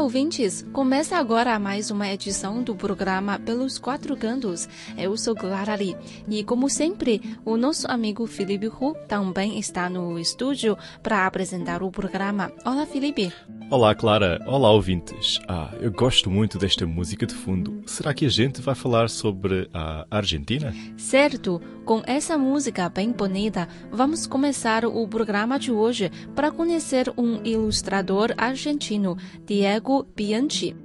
Olá, ouvintes! Começa agora mais uma edição do programa Pelos Quatro Cantos. Eu sou Clara Lee e, como sempre, o nosso amigo Felipe Hu também está no estúdio para apresentar o programa. Olá, Felipe! Olá, Clara! Olá, ouvintes! Ah, eu gosto muito desta música de fundo. Será que a gente vai falar sobre a Argentina? Certo! Com essa música bem bonita, vamos começar o programa de hoje para conhecer um ilustrador argentino, Diego Bianchi.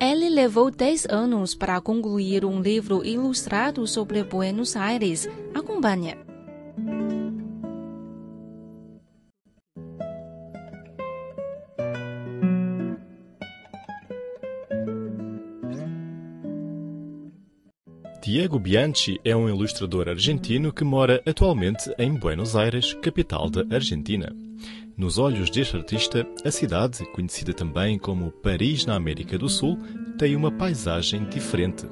Ele levou 10 anos para concluir um livro ilustrado sobre Buenos Aires. Acompanhe. Diego Bianchi é um ilustrador argentino que mora atualmente em Buenos Aires, capital da Argentina. Nos olhos deste artista, a cidade, conhecida também como Paris na América do Sul, tem uma paisagem diferente.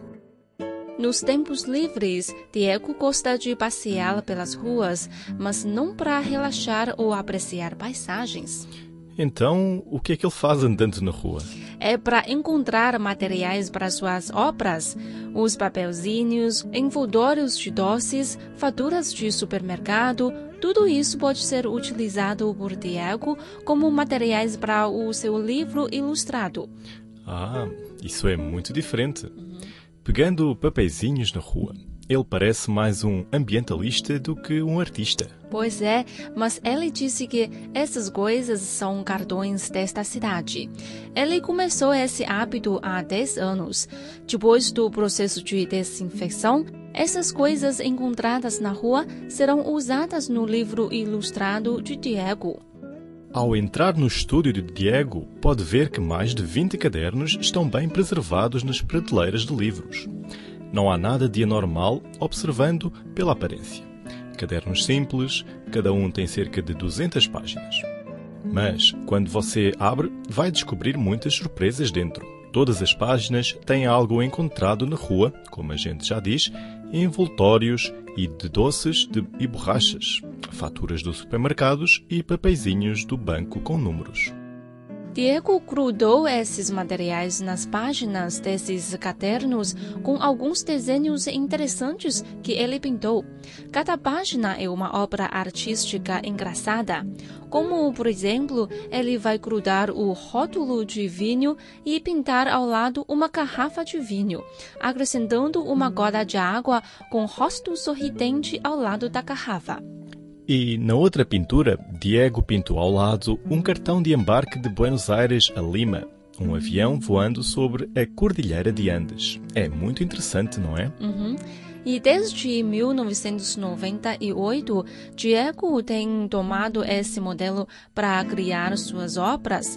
Nos tempos livres, Diego gosta de passear pelas ruas, mas não para relaxar ou apreciar paisagens. Então, o que é que ele faz andando na rua? É para encontrar materiais para suas obras. Os papelzinhos, envoltórios de doces, faturas de supermercado, tudo isso pode ser utilizado por Diego como materiais para o seu livro ilustrado. Ah, isso é muito diferente. Pegando papeizinhos na rua, ele parece mais um ambientalista do que um artista. Pois é, mas ele disse que essas coisas são cartões desta cidade. Ele começou esse hábito há 10 anos. Depois do processo de desinfecção, essas coisas encontradas na rua serão usadas no livro ilustrado de Diego. Ao entrar no estúdio de Diego, pode ver que mais de 20 cadernos estão bem preservados nas prateleiras de livros. Não há nada de anormal observando pela aparência. Cadernos simples, cada um tem cerca de 200 páginas. Mas, quando você abre, vai descobrir muitas surpresas dentro. Todas as páginas têm algo encontrado na rua, como a gente já diz, envoltórios e de doces de, e borrachas, faturas dos supermercados e papeizinhos do banco com números. Diego grudou esses materiais nas páginas desses cadernos com alguns desenhos interessantes que ele pintou. Cada página é uma obra artística engraçada. Como, por exemplo, ele vai grudar o rótulo de vinho e pintar ao lado uma garrafa de vinho, acrescentando uma gota de água com rosto sorridente ao lado da garrafa. E na outra pintura, Diego pintou ao lado um cartão de embarque de Buenos Aires a Lima, um avião voando sobre a Cordilheira de Andes. É muito interessante, não é? Uhum. E desde 1998, Diego tem tomado esse modelo para criar suas obras.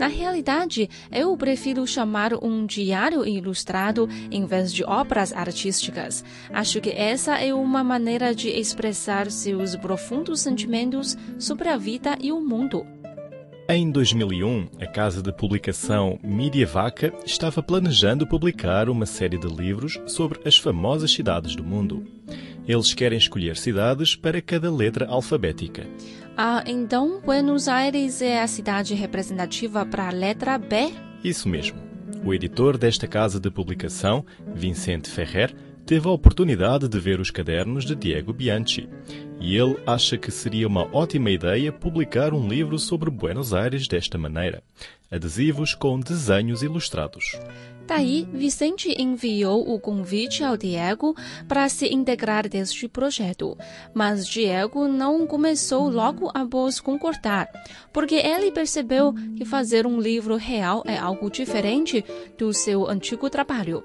Na realidade, eu prefiro chamar um diário ilustrado em vez de obras artísticas. Acho que essa é uma maneira de expressar seus profundos sentimentos sobre a vida e o mundo. Em 2001, a casa de publicação Mídia Vaca estava planejando publicar uma série de livros sobre as famosas cidades do mundo. Eles querem escolher cidades para cada letra alfabética. Ah, então Buenos Aires é a cidade representativa para a letra B? Isso mesmo. O editor desta casa de publicação, Vicente Ferrer, teve a oportunidade de ver os cadernos de Diego Bianchi e ele acha que seria uma ótima ideia publicar um livro sobre Buenos Aires desta maneira. Adesivos com desenhos ilustrados. Daí, Vicente enviou o convite ao Diego para se integrar neste projeto. Mas Diego não começou logo após concordar, porque ele percebeu que fazer um livro real é algo diferente do seu antigo trabalho.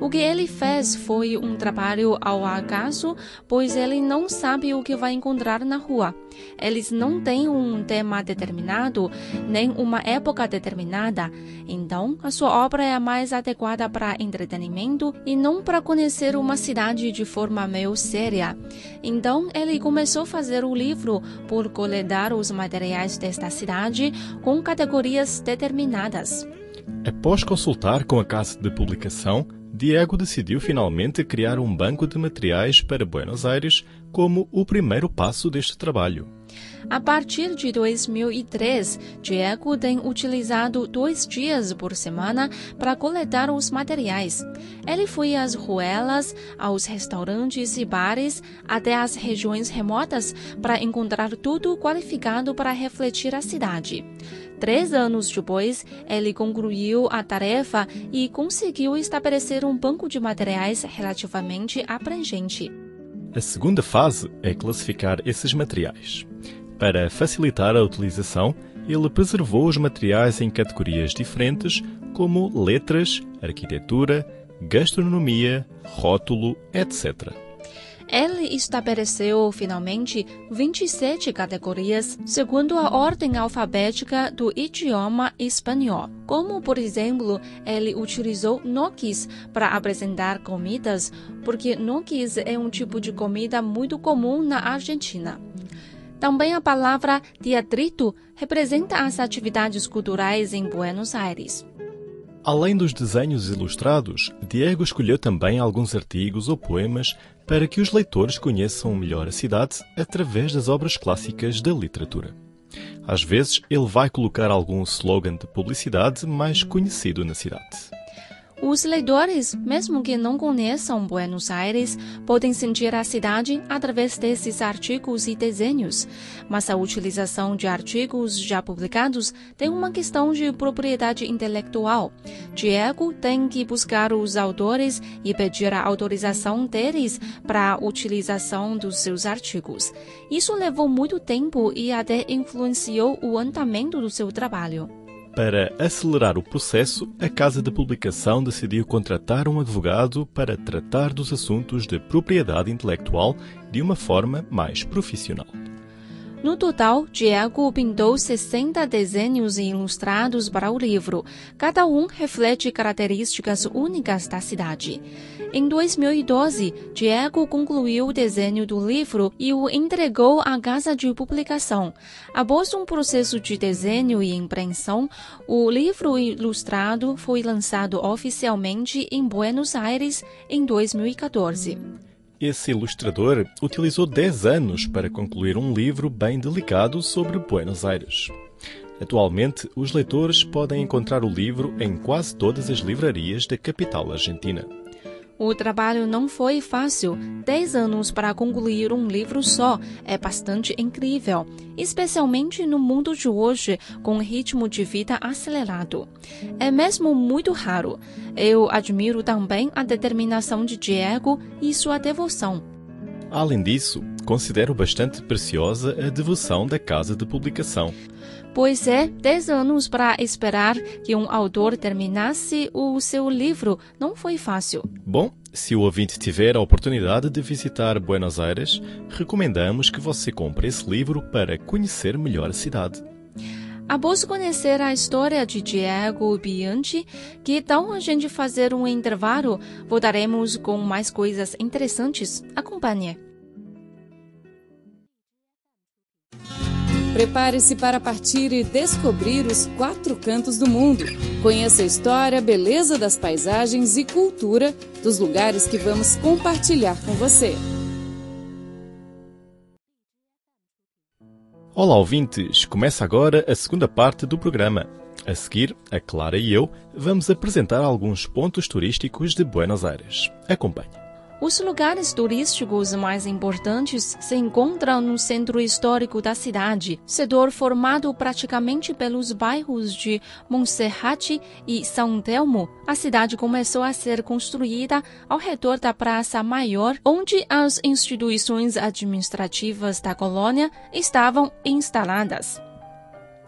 O que ele fez foi um trabalho ao acaso, pois ele não sabe o que vai encontrar na rua. Eles não têm um tema determinado, nem uma época determinada. Então, a sua obra é mais adequada para entretenimento e não para conhecer uma cidade de forma meio séria. Então, ele começou a fazer o livro por coletar os materiais desta cidade com categorias determinadas. Após consultar com a casa de publicação, Diego decidiu finalmente criar um banco de materiais para Buenos Aires como o primeiro passo deste trabalho. A partir de 2003, Diego tem utilizado dois dias por semana para coletar os materiais. Ele foi às ruelas, aos restaurantes e bares, até as regiões remotas para encontrar tudo qualificado para refletir a cidade. Três anos depois, ele concluiu a tarefa e conseguiu estabelecer um banco de materiais relativamente abrangente. A segunda fase é classificar esses materiais. Para facilitar a utilização, ele preservou os materiais em categorias diferentes, como letras, arquitetura, gastronomia, rótulo, etc. Ele estabeleceu finalmente 27 categorias segundo a ordem alfabética do idioma espanhol. Como, por exemplo, ele utilizou noquis para apresentar comidas, porque noquis é um tipo de comida muito comum na Argentina. Também a palavra teatrito representa as atividades culturais em Buenos Aires. Além dos desenhos ilustrados, Diego escolheu também alguns artigos ou poemas para que os leitores conheçam melhor a cidade através das obras clássicas da literatura. Às vezes, ele vai colocar algum slogan de publicidade mais conhecido na cidade. Os leitores, mesmo que não conheçam Buenos Aires, podem sentir a cidade através desses artigos e desenhos. Mas a utilização de artigos já publicados tem uma questão de propriedade intelectual. Diego tem que buscar os autores e pedir a autorização deles para a utilização dos seus artigos. Isso levou muito tempo e até influenciou o andamento do seu trabalho. Para acelerar o processo, a casa de publicação decidiu contratar um advogado para tratar dos assuntos de propriedade intelectual de uma forma mais profissional. No total, Diego pintou 60 desenhos ilustrados para o livro. Cada um reflete características únicas da cidade. Em 2012, Diego concluiu o desenho do livro e o entregou à casa de publicação. Após um processo de desenho e impressão, o livro ilustrado foi lançado oficialmente em Buenos Aires em 2014. Esse ilustrador utilizou 10 anos para concluir um livro bem delicado sobre Buenos Aires. Atualmente, os leitores podem encontrar o livro em quase todas as livrarias da capital argentina. O trabalho não foi fácil. Dez anos para concluir um livro só é bastante incrível, especialmente no mundo de hoje, com ritmo de vida acelerado. É mesmo muito raro. Eu admiro também a determinação de Diego e sua devoção. Além disso, considero bastante preciosa a devoção da casa de publicação pois é 10 anos para esperar que um autor terminasse o seu livro não foi fácil. Bom, se o ouvinte tiver a oportunidade de visitar Buenos Aires, recomendamos que você compre esse livro para conhecer melhor a cidade. Após conhecer a história de Diego Bianchi, que tal a gente fazer um intervalo? Voltaremos com mais coisas interessantes. Acompanhe. Prepare-se para partir e descobrir os quatro cantos do mundo. Conheça a história, beleza das paisagens e cultura dos lugares que vamos compartilhar com você. Olá, ouvintes! Começa agora a segunda parte do programa. A seguir, a Clara e eu vamos apresentar alguns pontos turísticos de Buenos Aires. Acompanhe. Os lugares turísticos mais importantes se encontram no centro histórico da cidade, setor formado praticamente pelos bairros de Monserrate e São Telmo. A cidade começou a ser construída ao redor da Praça Maior, onde as instituições administrativas da colônia estavam instaladas.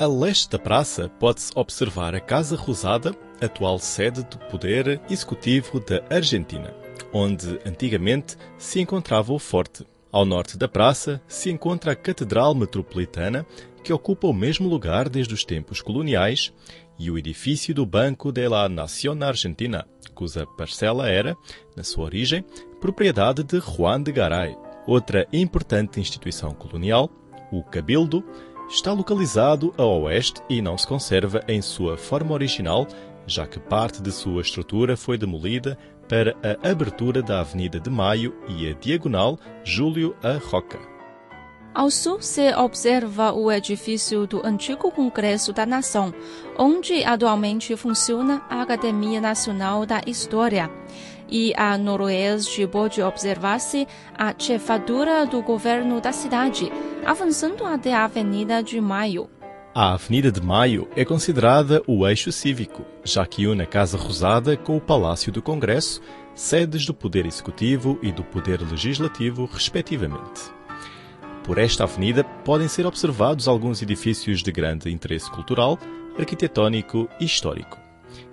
A leste da praça pode-se observar a Casa Rosada, atual sede do poder executivo da Argentina, onde antigamente se encontrava o forte. Ao norte da praça se encontra a Catedral Metropolitana, que ocupa o mesmo lugar desde os tempos coloniais, e o edifício do Banco de la Nación Argentina, cuja parcela era, na sua origem, propriedade de Juan de Garay. Outra importante instituição colonial, o Cabildo, está localizado a oeste e não se conserva em sua forma original, já que parte de sua estrutura foi demolida para a abertura da Avenida de Maio e a diagonal Júlio A. Roca. Ao sul se observa o edifício do antigo Congresso da Nação, onde atualmente funciona a Academia Nacional da História. E a noroeste pode observar-se a chefatura do governo da cidade, avançando até a Avenida de Maio. A Avenida de Maio é considerada o eixo cívico, já que une a Casa Rosada com o Palácio do Congresso, sedes do Poder Executivo e do Poder Legislativo, respectivamente. Por esta avenida podem ser observados alguns edifícios de grande interesse cultural, arquitetónico e histórico.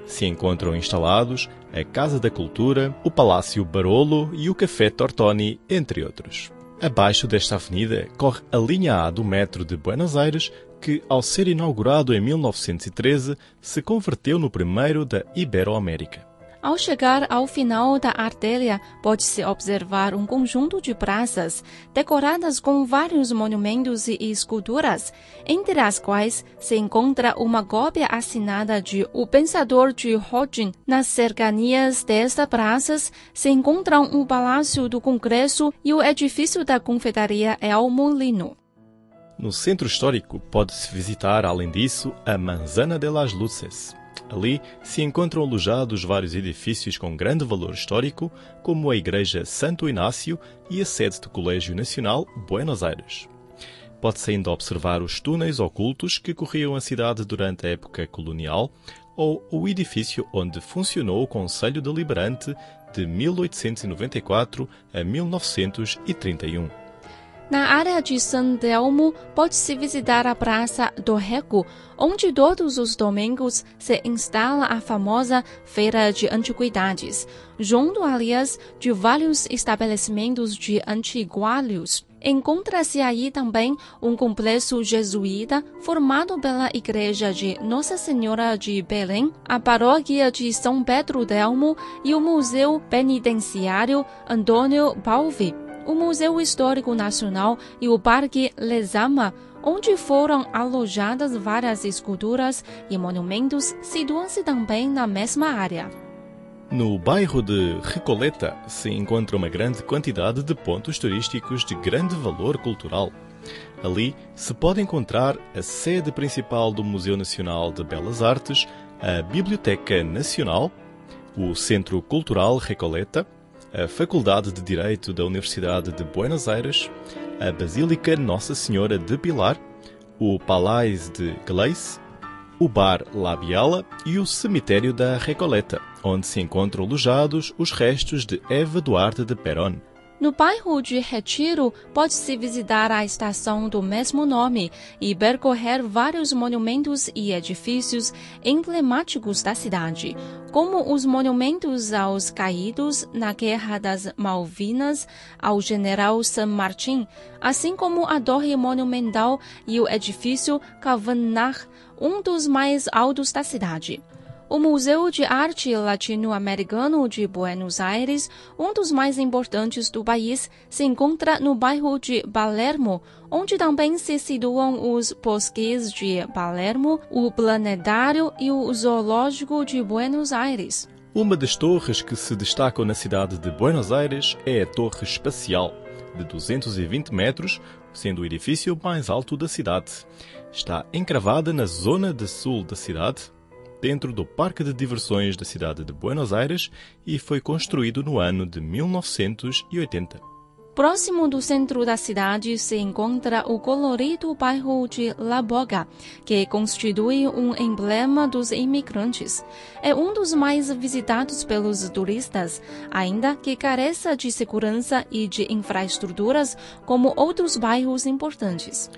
Se encontram instalados a Casa da Cultura, o Palácio Barolo e o Café Tortoni, entre outros. Abaixo desta avenida corre a linha A do metro de Buenos Aires, que, ao ser inaugurado em 1913, se converteu no primeiro da Iberoamérica. Ao chegar ao final da artéria, pode-se observar um conjunto de praças decoradas com vários monumentos e esculturas, entre as quais se encontra uma cópia assinada de O Pensador de Hodgin. Nas cercanias destas praças se encontram o Palácio do Congresso e o edifício da Confeitaria El Molino. No centro histórico pode-se visitar, além disso, a Manzana de las Luces, Ali se encontram alojados vários edifícios com grande valor histórico, como a Igreja Santo Inácio e a sede do Colégio Nacional Buenos Aires. Pode-se ainda observar os túneis ocultos que corriam a cidade durante a época colonial ou o edifício onde funcionou o Conselho Deliberante de 1894 a 1931. Na área de San Telmo, pode-se visitar a Praça do Rego, onde todos os domingos se instala a famosa Feira de Antiguidades, junto, aliás, de vários estabelecimentos de antiguários. Encontra-se aí também um complexo jesuíta formado pela Igreja de Nossa Senhora de Belém, a Paróquia de São Pedro Delmo e o Museu Penitenciário Antônio Balvi o Museu Histórico Nacional e o Parque Lezama, onde foram alojadas várias esculturas e monumentos, situam-se também na mesma área. No bairro de Recoleta se encontra uma grande quantidade de pontos turísticos de grande valor cultural. Ali se pode encontrar a sede principal do Museu Nacional de Belas Artes, a Biblioteca Nacional, o Centro Cultural Recoleta, a Faculdade de Direito da Universidade de Buenos Aires, a Basílica Nossa Senhora de Pilar, o Palais de Gleice, o Bar La Biala e o Cemitério da Recoleta, onde se encontram alojados os restos de Eva Duarte de Perón, no bairro de Retiro, pode-se visitar a estação do mesmo nome e percorrer vários monumentos e edifícios emblemáticos da cidade, como os monumentos aos caídos na Guerra das Malvinas, ao general San Martín, assim como a Torre Monumental e o edifício Cavanagh, um dos mais altos da cidade. O Museu de Arte Latino-Americano de Buenos Aires, um dos mais importantes do país, se encontra no bairro de Palermo, onde também se situam os bosques de Palermo, o Planetário e o Zoológico de Buenos Aires. Uma das torres que se destacam na cidade de Buenos Aires é a Torre Espacial, de 220 metros, sendo o edifício mais alto da cidade. Está encravada na zona de sul da cidade, dentro do Parque de Diversões da cidade de Buenos Aires e foi construído no ano de 1980. Próximo do centro da cidade se encontra o colorido bairro de La Boga, que constitui um emblema dos imigrantes. É um dos mais visitados pelos turistas, ainda que careça de segurança e de infraestruturas como outros bairros importantes.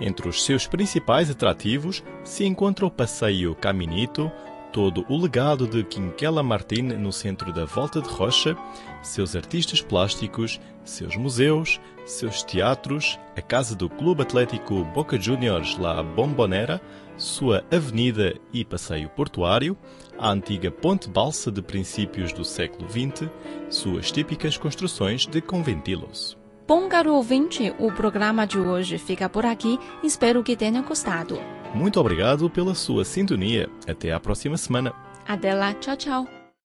Entre os seus principais atrativos se encontra o Passeio Caminito, todo o legado de Quinquela Martin no centro da Volta de Rocha, seus artistas plásticos, seus museus, seus teatros, a casa do Clube Atlético Boca Juniors La Bombonera, sua avenida e passeio portuário, a antiga ponte balsa de princípios do século XX, suas típicas construções de conventilos. Bom, caro ouvinte, o programa de hoje fica por aqui. Espero que tenha gostado. Muito obrigado pela sua sintonia. Até à próxima semana. Até lá, tchau, tchau.